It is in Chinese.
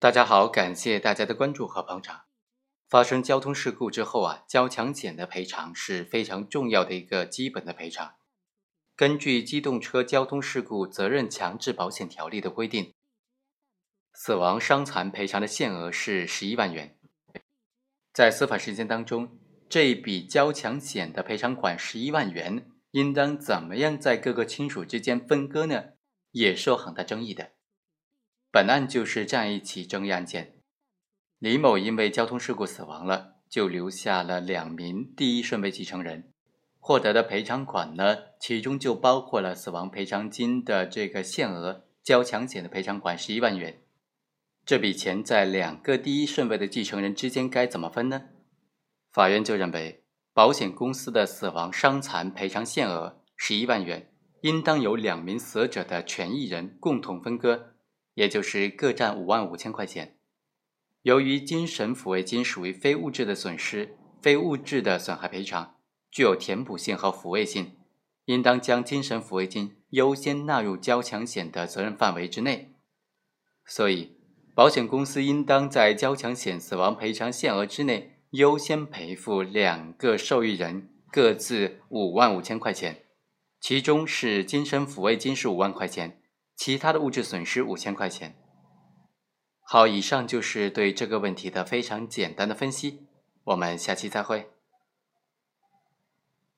大家好，感谢大家的关注和捧场。发生交通事故之后啊，交强险的赔偿是非常重要的一个基本的赔偿。根据《机动车交通事故责任强制保险条例》的规定，死亡伤残赔偿的限额是十一万元。在司法实践当中，这一笔交强险的赔偿款十一万元，应当怎么样在各个亲属之间分割呢？也是有很大争议的。本案就是这样一起争议案件，李某因为交通事故死亡了，就留下了两名第一顺位继承人，获得的赔偿款呢，其中就包括了死亡赔偿金的这个限额，交强险的赔偿款十一万元。这笔钱在两个第一顺位的继承人之间该怎么分呢？法院就认为，保险公司的死亡伤残赔偿限额十一万元，应当由两名死者的权益人共同分割。也就是各占五万五千块钱。由于精神抚慰金属于非物质的损失、非物质的损害赔偿，具有填补性和抚慰性，应当将精神抚慰金优先纳入交强险的责任范围之内。所以，保险公司应当在交强险死亡赔偿限额之内优先赔付两个受益人各自五万五千块钱，其中是精神抚慰金是五万块钱。其他的物质损失五千块钱。好，以上就是对这个问题的非常简单的分析，我们下期再会。